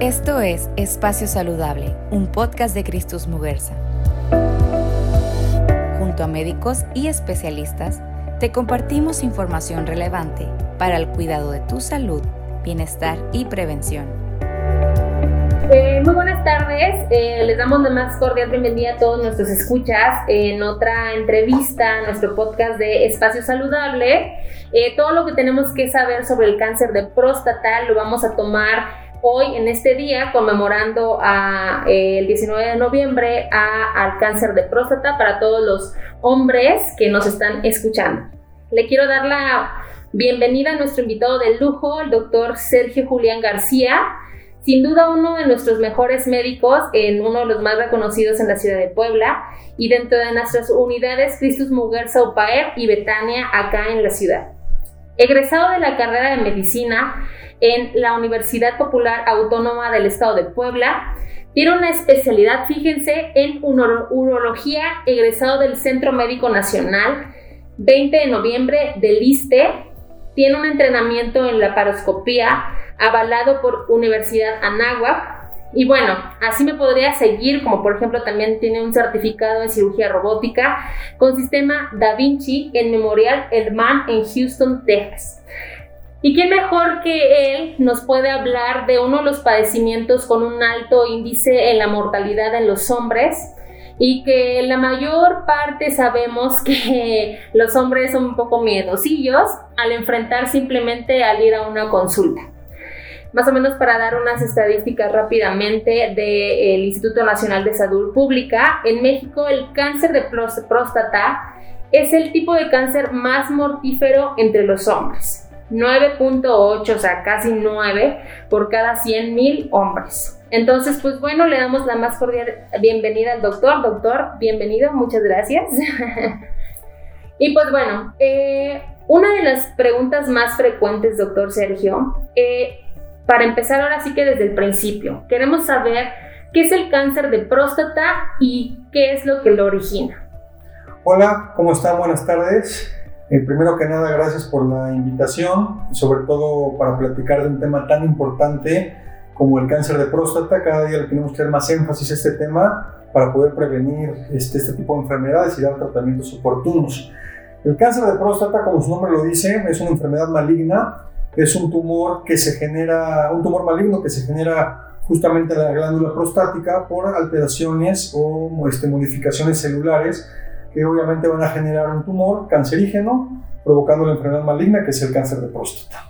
Esto es Espacio Saludable, un podcast de Cristus Muguerza. Junto a médicos y especialistas, te compartimos información relevante para el cuidado de tu salud, bienestar y prevención. Eh, muy buenas tardes, eh, les damos la más cordial bienvenida a todos nuestros escuchas en otra entrevista, nuestro podcast de Espacio Saludable. Eh, todo lo que tenemos que saber sobre el cáncer de próstata lo vamos a tomar hoy en este día conmemorando a, el 19 de noviembre al cáncer de próstata para todos los hombres que nos están escuchando. Le quiero dar la bienvenida a nuestro invitado de lujo, el doctor Sergio Julián García, sin duda uno de nuestros mejores médicos, en uno de los más reconocidos en la ciudad de Puebla y dentro de nuestras unidades Cristus Muguer Saupaer y Betania acá en la ciudad. Egresado de la carrera de medicina, en la Universidad Popular Autónoma del Estado de Puebla. Tiene una especialidad, fíjense, en urología, egresado del Centro Médico Nacional, 20 de noviembre del ISTE. Tiene un entrenamiento en la paroscopía, avalado por Universidad Anáhuac. Y bueno, así me podría seguir, como por ejemplo también tiene un certificado en cirugía robótica con sistema Da Vinci en Memorial Hermann en Houston, Texas. ¿Y quién mejor que él nos puede hablar de uno de los padecimientos con un alto índice en la mortalidad en los hombres? Y que la mayor parte sabemos que los hombres son un poco miedosillos al enfrentar simplemente al ir a una consulta. Más o menos para dar unas estadísticas rápidamente del Instituto Nacional de Salud Pública, en México el cáncer de próstata es el tipo de cáncer más mortífero entre los hombres 9.8, o sea, casi 9 por cada 100 mil hombres. Entonces, pues bueno, le damos la más cordial bienvenida al doctor. Doctor, bienvenido, muchas gracias. y pues bueno, eh, una de las preguntas más frecuentes, doctor Sergio, eh, para empezar ahora sí que desde el principio, queremos saber qué es el cáncer de próstata y qué es lo que lo origina. Hola, ¿cómo están? Buenas tardes. Eh, primero que nada, gracias por la invitación, sobre todo para platicar de un tema tan importante como el cáncer de próstata. Cada día le tenemos que dar más énfasis a este tema para poder prevenir este, este tipo de enfermedades y dar tratamientos oportunos. El cáncer de próstata, como su nombre lo dice, es una enfermedad maligna, es un tumor que se genera, un tumor maligno que se genera justamente en la glándula prostática por alteraciones o este, modificaciones celulares que obviamente van a generar un tumor cancerígeno, provocando la enfermedad maligna que es el cáncer de próstata.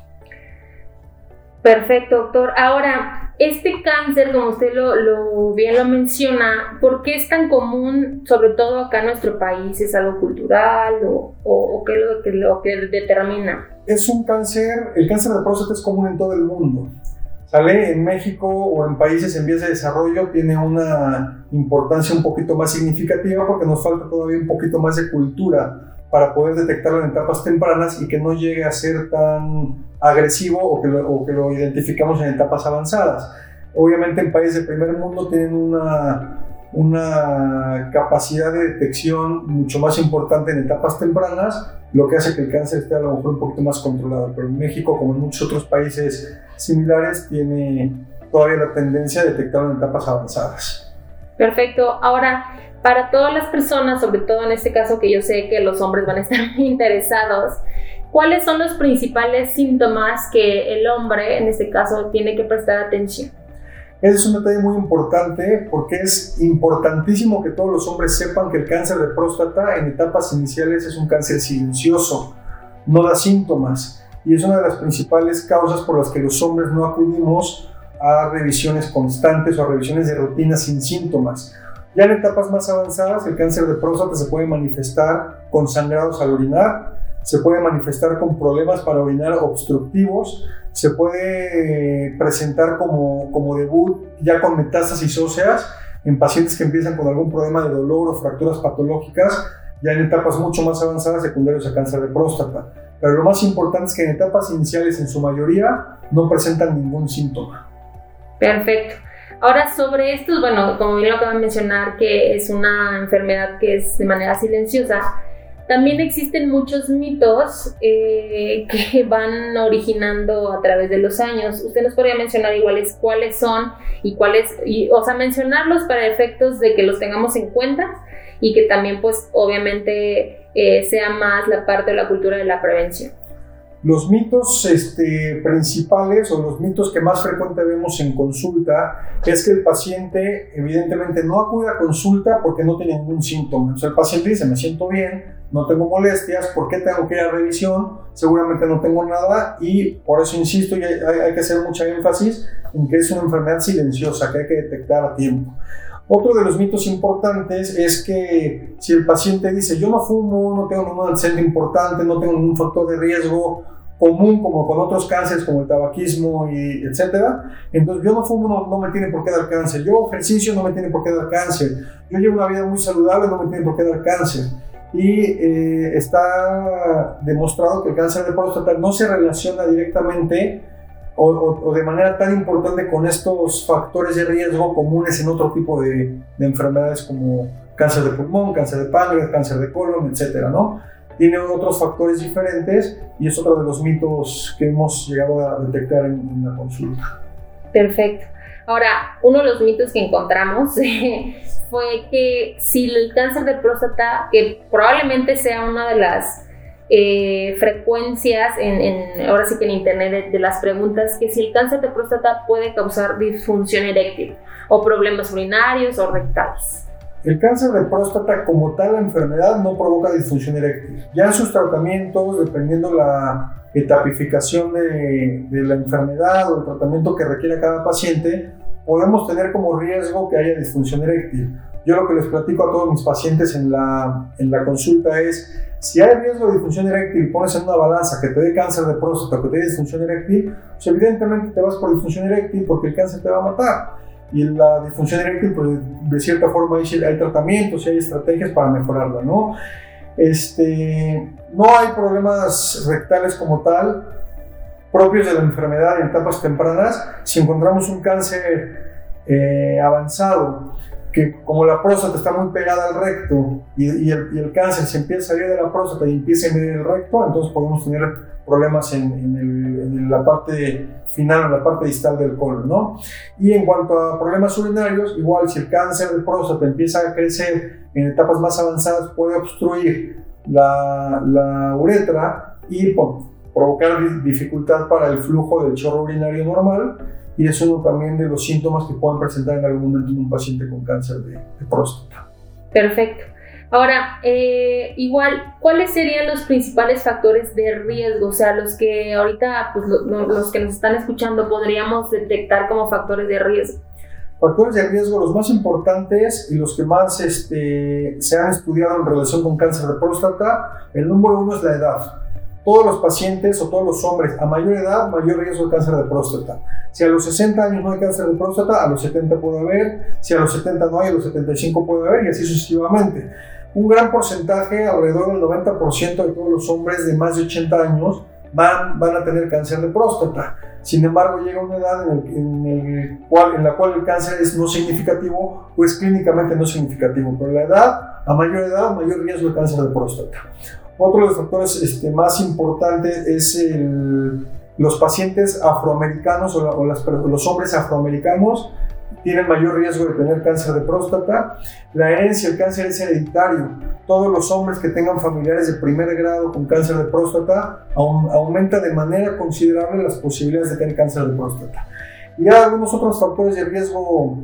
Perfecto, doctor. Ahora, este cáncer, como usted lo, bien lo menciona, ¿por qué es tan común, sobre todo acá en nuestro país? ¿Es algo cultural o, qué es lo que, lo que determina? Es un cáncer, el cáncer de próstata es común en todo el mundo. ¿Sale? En México o en países en vías de desarrollo tiene una importancia un poquito más significativa porque nos falta todavía un poquito más de cultura para poder detectarlo en etapas tempranas y que no llegue a ser tan agresivo o que lo, o identificamos en etapas avanzadas. Obviamente en países del primer mundo tienen una capacidad de detección mucho más importante en etapas tempranas, lo que hace que el cáncer esté a lo mejor un poquito más controlado. Pero en México, como en muchos otros países similares, tiene todavía la tendencia a detectarlo en etapas avanzadas. Perfecto. Ahora, para todas las personas, sobre todo en este caso que yo sé que los hombres van a estar muy interesados, ¿cuáles son los principales síntomas que el hombre, en este caso, tiene que prestar atención? Ese es un detalle muy importante porque es importantísimo que todos los hombres sepan que el cáncer de próstata en etapas iniciales es un cáncer silencioso, no da síntomas y es una de las principales causas por las que los hombres no acudimos a revisiones constantes o a revisiones de rutina sin síntomas. Ya en etapas más avanzadas, el cáncer de próstata se puede manifestar con sangrados al orinar, se puede manifestar con problemas para orinar obstructivos, se puede presentar como, como debut ya con metástasis óseas en pacientes que empiezan con algún problema de dolor o fracturas patológicas, ya en etapas mucho más avanzadas secundarios a cáncer de próstata. Pero lo más importante es que en etapas iniciales, en su mayoría, no presentan ningún síntoma. Perfecto. Ahora, sobre esto, bueno, como bien lo acabo de mencionar, que es una enfermedad que es de manera silenciosa, también existen muchos mitos eh, que van originando a través de los años. Usted nos podría mencionar iguales cuáles son y cuáles, y, o sea, mencionarlos para efectos de que los tengamos en cuenta y que también pues obviamente eh, sea más la parte de la cultura de la prevención. Los mitos este, principales o los mitos que más frecuente vemos en consulta es que el paciente evidentemente no acude a consulta porque no tiene ningún síntoma. O sea, el paciente dice, me siento bien, no tengo molestias, ¿por qué tengo que ir a revisión? Seguramente no tengo nada y por eso insisto y hay, hay que hacer mucha énfasis en que es una enfermedad silenciosa que hay que detectar a tiempo. Otro de los mitos importantes es que si el paciente dice yo no fumo, no tengo ningún antecedente importante, no tengo ningún factor de riesgo común como con otros cánceres como el tabaquismo y etcétera, entonces yo no fumo, no, me tiene por qué dar cáncer, yo ejercicio no me tiene por qué dar cáncer, yo llevo una vida muy saludable, no me tiene por qué dar cáncer. Y eh, está demostrado que el cáncer de próstata no se relaciona directamente o, de manera tan importante con estos factores de riesgo comunes en otro tipo de, enfermedades como cáncer de pulmón, cáncer de páncreas, cáncer de colon, etcétera, ¿no? Tiene otros factores diferentes y es otro de los mitos que hemos llegado a detectar en, en la consulta. Perfecto. Ahora, uno de los mitos que encontramos fue que si el cáncer de próstata, que probablemente sea una de las eh, frecuencias en, ahora sí que en internet de, las preguntas que si el cáncer de próstata puede causar disfunción eréctil o problemas urinarios o rectales. El cáncer de próstata como tal enfermedad no provoca disfunción eréctil. Ya en sus tratamientos, dependiendo la etapificación de, de la enfermedad o el tratamiento que requiera cada paciente, podemos tener como riesgo que haya disfunción eréctil. Yo lo que les platico a todos mis pacientes en la, en la consulta es, si hay riesgo de disfunción eréctil y pones en una balanza que te dé cáncer de próstata, que te dé disfunción eréctil, pues evidentemente te vas por disfunción eréctil porque el cáncer te va a matar. Y la disfunción eréctil, pues de cierta forma hay, hay tratamientos y hay estrategias para mejorarla, ¿no? Este, no hay problemas rectales como tal propios de la enfermedad en etapas tempranas. Si encontramos un cáncer eh, avanzado que como la próstata está muy pegada al recto y, el, cáncer se empieza a salir de la próstata y empieza a medir el recto, entonces podemos tener problemas en, la parte final, en la parte distal del colon, ¿no? Y en cuanto a problemas urinarios, igual si el cáncer de próstata empieza a crecer en etapas más avanzadas, puede obstruir la, la uretra y provocar dificultad para el flujo del chorro urinario normal y es uno también de los síntomas que pueden presentar en algún momento en un paciente con cáncer de, próstata. Perfecto. Ahora, eh, igual, ¿cuáles serían los principales factores de riesgo? O sea, los que ahorita, pues los que nos están escuchando podríamos detectar como factores de riesgo. Factores de riesgo, los más importantes y los que más este, se han estudiado en relación con cáncer de próstata, el número uno es la edad todos los pacientes o todos los hombres a mayor edad, mayor riesgo de cáncer de próstata. Si a los 60 años no hay cáncer de próstata, a los 70 puede haber, si a los 70 no hay, a los 75 puede haber y así sucesivamente. Un gran porcentaje, alrededor del 90% de todos los hombres de más de 80 años van, van a tener cáncer de próstata. Sin embargo, llega una edad en, el, cual, en la cual el cáncer es no significativo o es clínicamente no significativo, pero la edad, a mayor edad, mayor riesgo de cáncer de próstata. Otro de los factores este, más importantes es los pacientes afroamericanos o, los hombres afroamericanos tienen mayor riesgo de tener cáncer de próstata. La herencia, el cáncer es hereditario. Todos los hombres que tengan familiares de primer grado con cáncer de próstata aumenta de manera considerable las posibilidades de tener cáncer de próstata. Y algunos otros factores de riesgo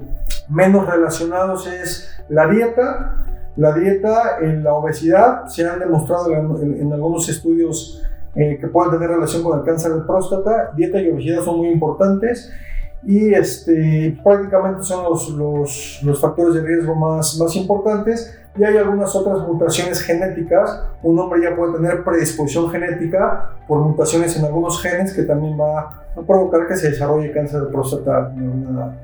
menos relacionados es la dieta, la dieta, en la obesidad, se han demostrado en, algunos estudios eh, que pueden tener relación con el cáncer de próstata. Dieta y obesidad son muy importantes y este, prácticamente son los, los, factores de riesgo más, más importantes. Y hay algunas otras mutaciones genéticas. Un hombre ya puede tener predisposición genética por mutaciones en algunos genes que también va a provocar que se desarrolle cáncer de próstata en alguna,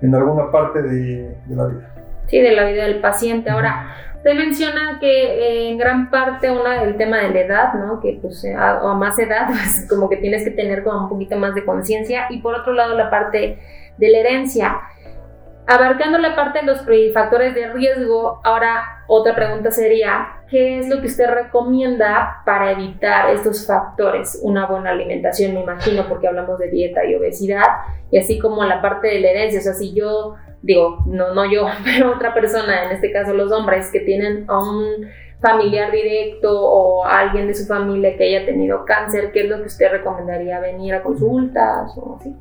en alguna parte de la vida sí, de la vida del paciente. Ahora, usted menciona que eh, en gran parte una del tema de la edad, ¿no? Que pues a, o a más edad, pues como que tienes que tener como un poquito más de conciencia. Y por otro lado, la parte de la herencia. Abarcando la parte de los factores de riesgo, ahora otra pregunta sería, ¿qué es lo que usted recomienda para evitar estos factores? Una buena alimentación, me imagino, porque hablamos de dieta y obesidad, y así como la parte de la herencia, o sea, si yo digo, no, no yo, pero otra persona, en este caso los hombres, que tienen a un familiar directo o alguien de su familia que haya tenido cáncer, ¿qué es lo que usted recomendaría? ¿Venir a consultas o así?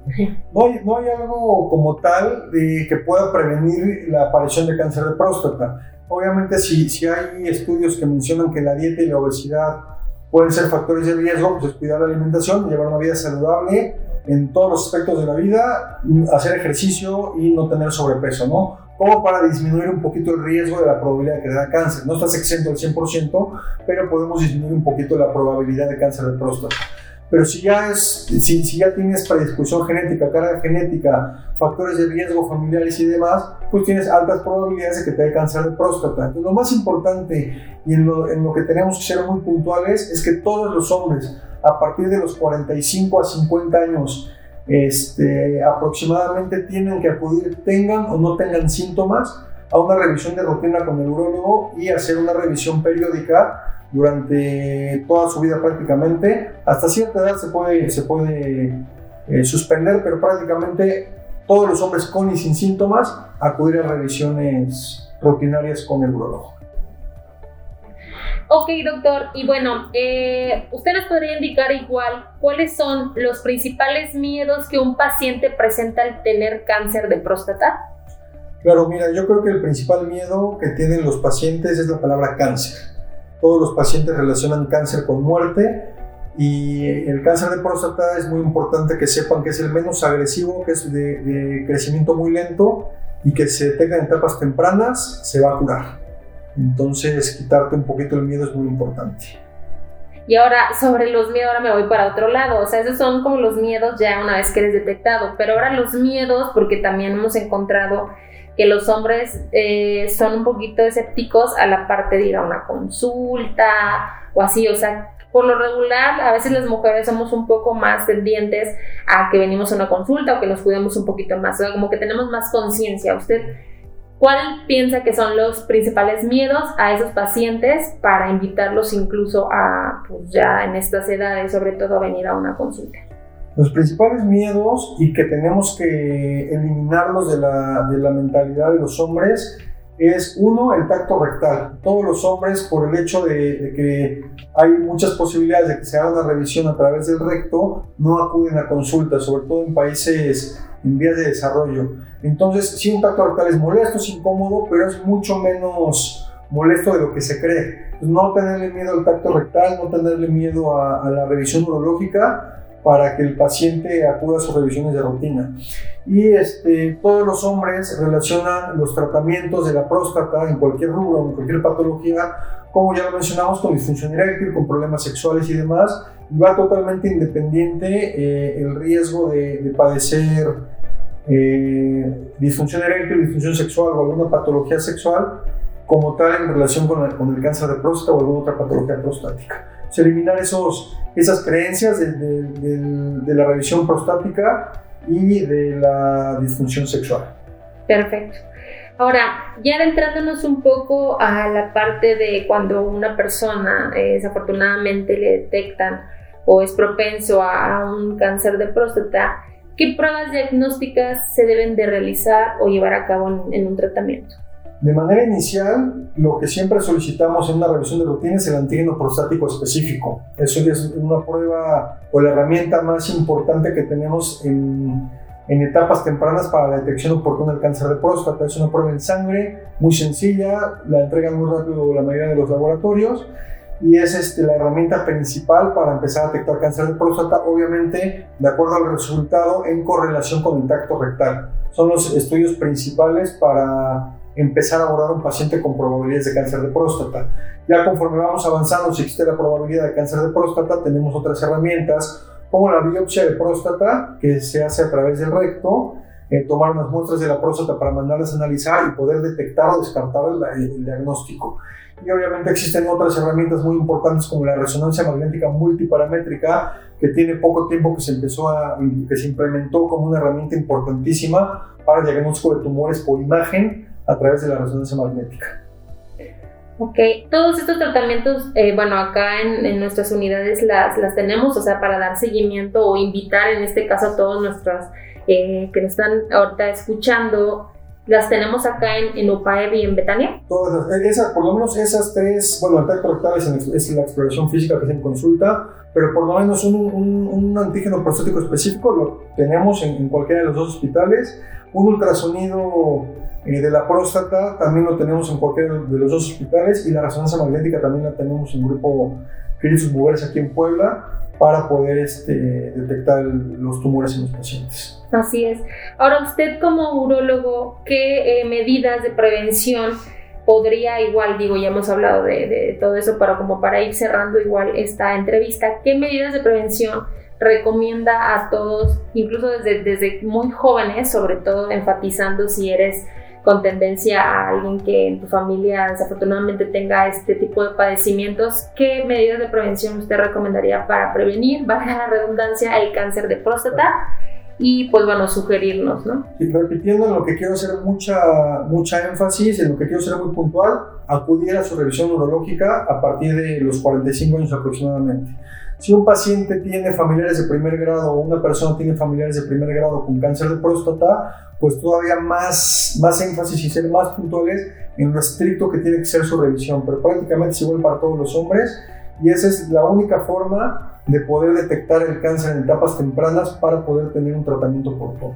No no hay algo como tal que pueda prevenir la aparición de cáncer de próstata. Obviamente si, si hay estudios que mencionan que la dieta y la obesidad pueden ser factores de riesgo, pues es cuidar la alimentación, llevar una vida saludable en todos los aspectos de la vida, hacer ejercicio y no tener sobrepeso, ¿no? como para disminuir un poquito el riesgo de la probabilidad de que da cáncer. No estás exento al 100%, pero podemos disminuir un poquito la probabilidad de cáncer de próstata. Pero si ya, es, si, si ya tienes predisposición genética, carga genética, factores de riesgo familiares y demás, pues tienes altas probabilidades de que te dé cáncer de próstata. Entonces, lo más importante y en lo, en lo que tenemos que ser muy puntuales es que todos los hombres, a partir de los 45 a 50 años, este, aproximadamente tienen que acudir, tengan o no tengan síntomas, a una revisión de rutina con el urólogo y hacer una revisión periódica durante toda su vida prácticamente. Hasta cierta edad se puede, se puede eh, suspender, pero prácticamente todos los hombres con y sin síntomas acudir a revisiones rutinarias con el urólogo. Ok, doctor. Y bueno, eh, ¿usted nos podría indicar igual cuáles son los principales miedos que un paciente presenta al tener cáncer de próstata? Claro, mira, yo creo que el principal miedo que tienen los pacientes es la palabra cáncer. Todos los pacientes relacionan cáncer con muerte y el cáncer de próstata es muy importante que sepan que es el menos agresivo, que es de, de crecimiento muy lento y que se detecta en etapas tempranas, se va a curar. Entonces, quitarte un poquito el miedo es muy importante. Y ahora, sobre los miedos, ahora me voy para otro lado. O sea, esos son como los miedos ya una vez que eres detectado. Pero ahora los miedos, porque también hemos encontrado que los hombres eh, son un poquito escépticos a la parte de ir a una consulta o así. O sea, por lo regular, a veces las mujeres somos un poco más tendientes a que venimos a una consulta o que nos cuidemos un poquito más. O sea, como que tenemos más conciencia. Usted ¿Cuál piensa que son los principales miedos a esos pacientes para invitarlos incluso a, pues ya en estas edades, sobre todo, a venir a una consulta? Los principales miedos y que tenemos que eliminarlos de la, de la mentalidad de los hombres es uno, el tacto rectal. Todos los hombres, por el hecho de, de, que hay muchas posibilidades de que se haga una revisión a través del recto, no acuden a consultas, sobre todo en países en vías de desarrollo. Entonces, sí, un tacto rectal es molesto, es incómodo, pero es mucho menos molesto de lo que se cree. no tenerle miedo al tacto rectal, no tenerle miedo a, a la revisión urológica para que el paciente acuda a sus revisiones de rutina. Y este, todos los hombres relacionan los tratamientos de la próstata en cualquier rubro, en cualquier patología, como ya lo mencionamos, con disfunción eréctil, con problemas sexuales y demás, y va totalmente independiente eh, el riesgo de, de padecer eh, disfunción eréctil, disfunción sexual o alguna patología sexual como tal en relación con el, cáncer de próstata o alguna otra patología prostática. Se eliminar esos, esas creencias de la revisión prostática y de la disfunción sexual. Perfecto. Ahora, ya adentrándonos un poco a la parte de cuando una persona eh, desafortunadamente le detectan o es propenso a un cáncer de próstata, ¿qué pruebas diagnósticas se deben de realizar o llevar a cabo en, en un tratamiento? De manera inicial, lo que siempre solicitamos en una revisión de rutina es el antígeno prostático específico. Eso es una prueba o la herramienta más importante que tenemos en, etapas tempranas para la detección oportuna del cáncer de próstata. Es una prueba en sangre muy sencilla, la entregan muy rápido la mayoría de los laboratorios y es este, la herramienta principal para empezar a detectar cáncer de próstata, obviamente de acuerdo al resultado en correlación con el tacto rectal. Son los estudios principales para empezar a abordar un paciente con probabilidades de cáncer de próstata. Ya conforme vamos avanzando, si existe la probabilidad de cáncer de próstata, tenemos otras herramientas como la biopsia de próstata, que se hace a través del recto, eh, tomar unas muestras de la próstata para mandarlas a analizar y poder detectar o descartar el, el diagnóstico. Y obviamente existen otras herramientas muy importantes como la resonancia magnética multiparamétrica, que tiene poco tiempo que se empezó a, que se implementó como una herramienta importantísima para el diagnóstico de tumores por imagen a través de la resonancia magnética. Ok, todos estos tratamientos, eh, bueno, acá en, en, nuestras unidades las, las tenemos, o sea, para dar seguimiento o invitar en este caso a todos nuestros eh, que nos están ahorita escuchando las tenemos acá en, en UPAEB y en Betania. Todas esas, por lo menos esas tres, bueno, el tacto rectal es, es, la exploración física que se consulta, pero por lo menos un, un, un antígeno prostático específico lo tenemos en, en, cualquiera de los dos hospitales. Un ultrasonido eh, de la próstata también lo tenemos en cualquiera de los dos hospitales y la resonancia magnética también la tenemos en grupo Crisis Mujeres aquí en Puebla para poder este, detectar los tumores en los pacientes. Así es. Ahora, usted como urólogo, ¿qué eh, medidas de prevención podría igual, digo, ya hemos hablado de, de, todo eso, pero como para ir cerrando igual esta entrevista, ¿qué medidas de prevención recomienda a todos, incluso desde, desde muy jóvenes, sobre todo enfatizando si eres con tendencia a alguien que en tu familia desafortunadamente tenga este tipo de padecimientos, ¿qué medidas de prevención usted recomendaría para prevenir, bajar la redundancia, el cáncer de próstata? y pues bueno, sugerirnos, ¿no? Y repitiendo en lo que quiero hacer mucha, mucha énfasis, en lo que quiero ser muy puntual, acudir a su revisión neurológica a partir de los 45 años aproximadamente. Si un paciente tiene familiares de primer grado o una persona tiene familiares de primer grado con cáncer de próstata, pues todavía más, más énfasis y ser más puntuales en lo estricto que tiene que ser su revisión, pero prácticamente es igual para todos los hombres y esa es la única forma de poder detectar el cáncer en etapas tempranas para poder tener un tratamiento oportuno.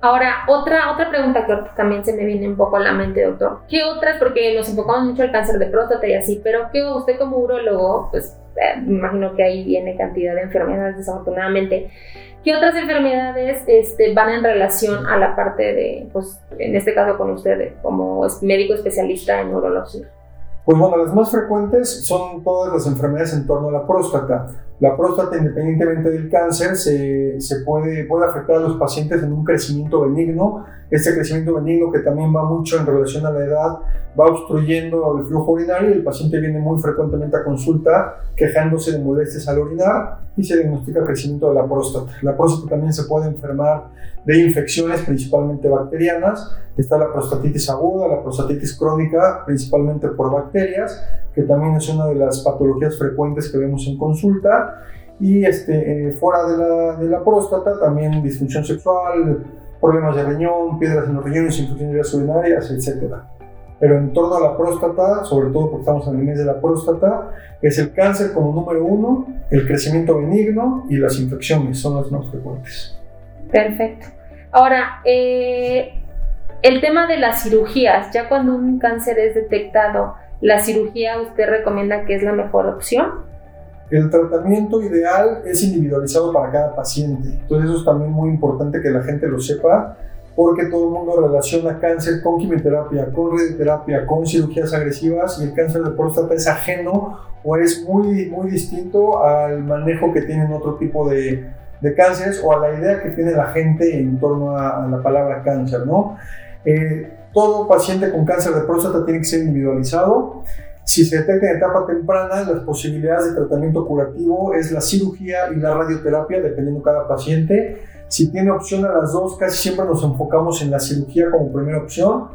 Ahora, otra, otra pregunta que también se me viene un poco a la mente, doctor. ¿Qué otras, porque nos enfocamos mucho al cáncer de próstata y así, pero que usted como urólogo, pues me imagino que ahí viene cantidad de enfermedades desafortunadamente, ¿qué otras enfermedades este, van en relación a la parte de, pues en este caso con usted como médico especialista en urología? Pues bueno, las más frecuentes son todas las enfermedades en torno a la próstata. La próstata, independientemente del cáncer, se, puede afectar a los pacientes en un crecimiento benigno. Este crecimiento benigno, que también va mucho en relación a la edad, va obstruyendo el flujo urinario y el paciente viene muy frecuentemente a consulta quejándose de molestias al orinar y se diagnostica crecimiento de la próstata. La próstata también se puede enfermar de infecciones, principalmente bacterianas. Está la prostatitis aguda, la prostatitis crónica, principalmente por bacterias, que también es una de las patologías frecuentes que vemos en consulta y este, eh, fuera de la, de la, próstata también disfunción sexual, problemas de riñón, piedras en los riñones, infecciones urinarias, etc. Pero en torno a la próstata, sobre todo porque estamos en el mes de la próstata, es el cáncer como número uno, el crecimiento benigno y las infecciones son las más frecuentes. Perfecto. Ahora, eh, el tema de las cirugías, ya cuando un cáncer es detectado, ¿la cirugía usted recomienda que es la mejor opción? El tratamiento ideal es individualizado para cada paciente. Entonces eso es también muy importante que la gente lo sepa porque todo el mundo relaciona cáncer con quimioterapia, con radioterapia, con cirugías agresivas y el cáncer de próstata es ajeno o es muy, muy distinto al manejo que tienen otro tipo de, de cánceres o a la idea que tiene la gente en torno a, la palabra cáncer, ¿no? Eh, todo paciente con cáncer de próstata tiene que ser individualizado si se detecta en etapa temprana, las posibilidades de tratamiento curativo es la cirugía y la radioterapia, dependiendo cada paciente. Si tiene opción a las dos, casi siempre nos enfocamos en la cirugía como primera opción.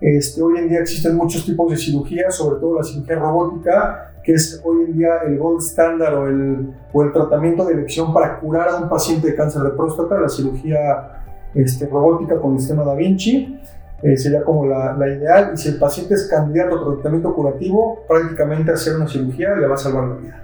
Este, hoy en día existen muchos tipos de cirugía, sobre todo la cirugía robótica, que es hoy en día el gold standard o el, o el tratamiento de elección para curar a un paciente de cáncer de próstata, la cirugía este, robótica con el sistema Da Vinci. Eh, sería como la, la, ideal. Y si el paciente es candidato a tratamiento curativo, prácticamente hacer una cirugía le va a salvar la vida.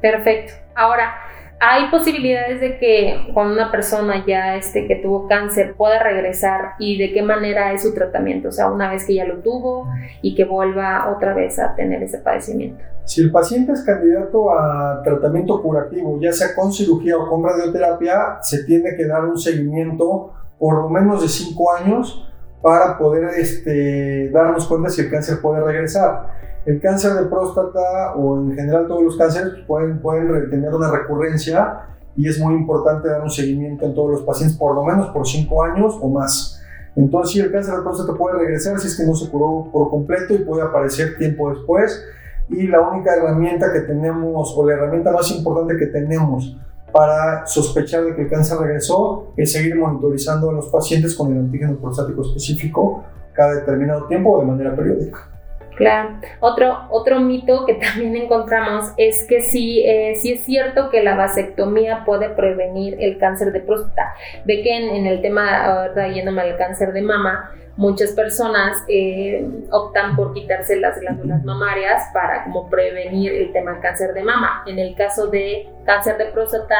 Perfecto. Ahora, ¿hay posibilidades de que cuando una persona ya este, que tuvo cáncer pueda regresar y de qué manera es su tratamiento? O sea, una vez que ya lo tuvo y que vuelva otra vez a tener ese padecimiento. Si el paciente es candidato a tratamiento curativo, ya sea con cirugía o con radioterapia, se tiene que dar un seguimiento por lo menos de 5 años para poder este, darnos cuenta si el cáncer puede regresar. El cáncer de próstata o en general todos los cánceres pueden, pueden tener una recurrencia y es muy importante dar un seguimiento en todos los pacientes, por lo menos por cinco años o más. Entonces, sí, el cáncer de próstata puede regresar si es que no se curó por completo y puede aparecer tiempo después. Y la única herramienta que tenemos, o la herramienta más importante que tenemos para sospechar de que el cáncer regresó, es seguir monitorizando a los pacientes con el antígeno prostático específico cada determinado tiempo o de manera periódica. Claro. Otro, otro mito que también encontramos es que sí, eh, es cierto que la vasectomía puede prevenir el cáncer de próstata. Ve que en, el tema, ahora yéndome al cáncer de mama, muchas personas eh, optan por quitarse las glándulas mamarias para como prevenir el tema cáncer de mama. En el caso de cáncer de próstata,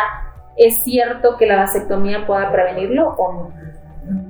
¿es cierto que la vasectomía pueda prevenirlo o no?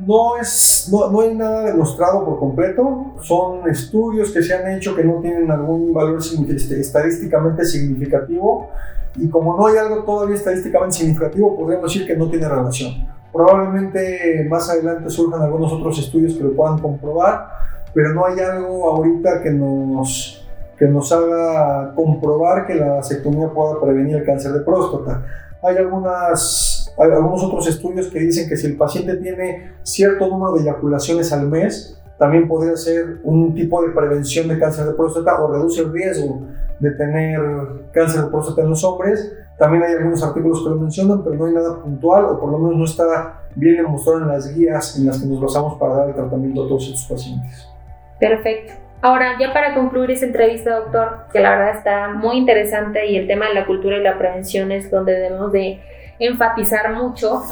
no, es, no, hay nada demostrado por completo. Son estudios que se han hecho que no tienen algún valor este, estadísticamente significativo. Y como no hay algo todavía estadísticamente significativo, podríamos decir que no tiene relación. Probablemente más adelante surjan algunos otros estudios que lo puedan comprobar, pero no hay algo ahorita que nos, que nos haga comprobar que la vasectomía pueda prevenir el cáncer de próstata. Hay algunas hay algunos otros estudios que dicen que si el paciente tiene cierto número de eyaculaciones al mes, también podría ser un tipo de prevención de cáncer de próstata o reduce el riesgo de tener cáncer de próstata en los hombres. También hay algunos artículos que lo mencionan, pero no hay nada puntual o por lo menos no está bien demostrado en las guías en las que nos basamos para dar el tratamiento a todos estos pacientes. Perfecto. Ahora, ya para concluir esta entrevista, doctor, que la verdad está muy interesante y el tema de la cultura y la prevención es donde debemos de enfatizar mucho.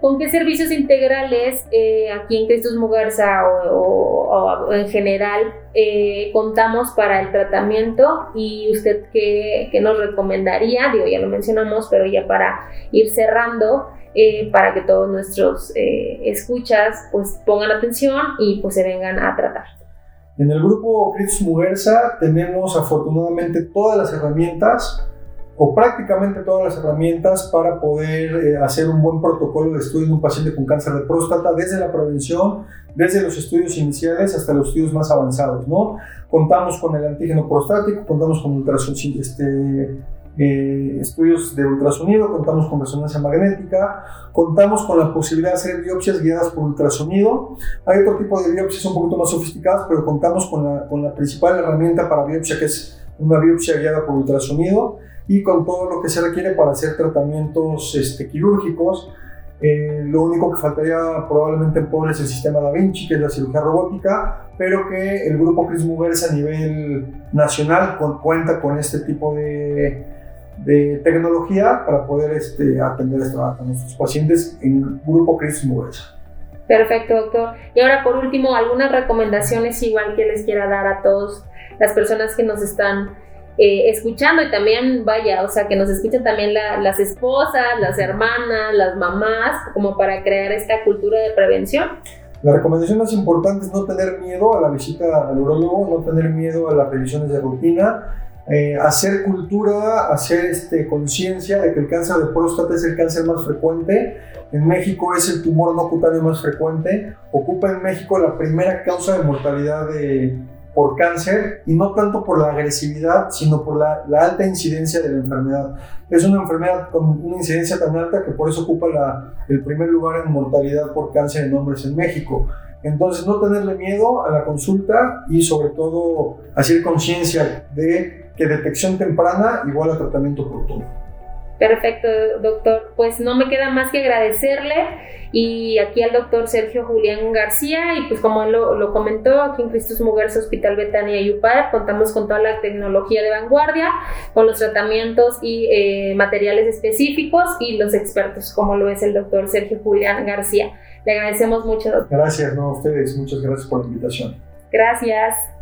¿Con qué servicios integrales eh, aquí en Cristus Mugarza o, en general eh, contamos para el tratamiento y usted qué, nos recomendaría? Digo, ya lo mencionamos, pero ya para ir cerrando. Eh, para que todos nuestros escuchas pues pongan atención y pues se vengan a tratar. En el grupo Cristus Mugarza tenemos afortunadamente todas las herramientas o prácticamente todas las herramientas para poder eh, hacer un buen protocolo de estudio de un paciente con cáncer de próstata, desde la prevención, desde los estudios iniciales hasta los estudios más avanzados, ¿no? Contamos con el antígeno prostático, contamos con este, eh, estudios de ultrasonido, contamos con resonancia magnética, contamos con la posibilidad de hacer biopsias guiadas por ultrasonido. Hay otro tipo de biopsias un poquito más sofisticadas, pero contamos con la, con la principal herramienta para biopsia, que es una biopsia guiada por ultrasonido y con todo lo que se requiere para hacer tratamientos este, quirúrgicos. Eh, lo único que faltaría probablemente en Puebla es el sistema Da Vinci, que es la cirugía robótica, pero que el grupo Chris Movers a nivel nacional cuenta con este tipo de, de tecnología para poder este, atender a, nuestros pacientes en grupo Chris Movers. Perfecto, doctor. Y ahora, por último, algunas recomendaciones igual que les quiera dar a todas las personas que nos están eh, escuchando y también, vaya, o sea, que nos escuchen también las esposas, las hermanas, las mamás, como para crear esta cultura de prevención. La recomendación más importante es no tener miedo a la visita al urologo, no tener miedo a las revisiones de rutina, eh, hacer cultura, hacer este, conciencia de que el cáncer de próstata es el cáncer más frecuente. En México es el tumor no cutáneo más frecuente. Ocupa en México la primera causa de mortalidad de, por cáncer y no tanto por la agresividad, sino por la, alta incidencia de la enfermedad. Es una enfermedad con una incidencia tan alta que por eso ocupa el primer lugar en mortalidad por cáncer en hombres en México. Entonces, no tenerle miedo a la consulta y sobre todo hacer conciencia de que detección temprana igual a tratamiento oportuno. Perfecto, doctor. Pues no me queda más que agradecerle y aquí al doctor Sergio Julián García y pues como lo, lo comentó, aquí en Cristus Mujeres Hospital Betania y UPAD contamos con toda la tecnología de vanguardia, con los tratamientos y eh, materiales específicos y los expertos como lo es el doctor Sergio Julián García. Le agradecemos mucho, doctor. Gracias, no a ustedes. Muchas gracias por la invitación. Gracias.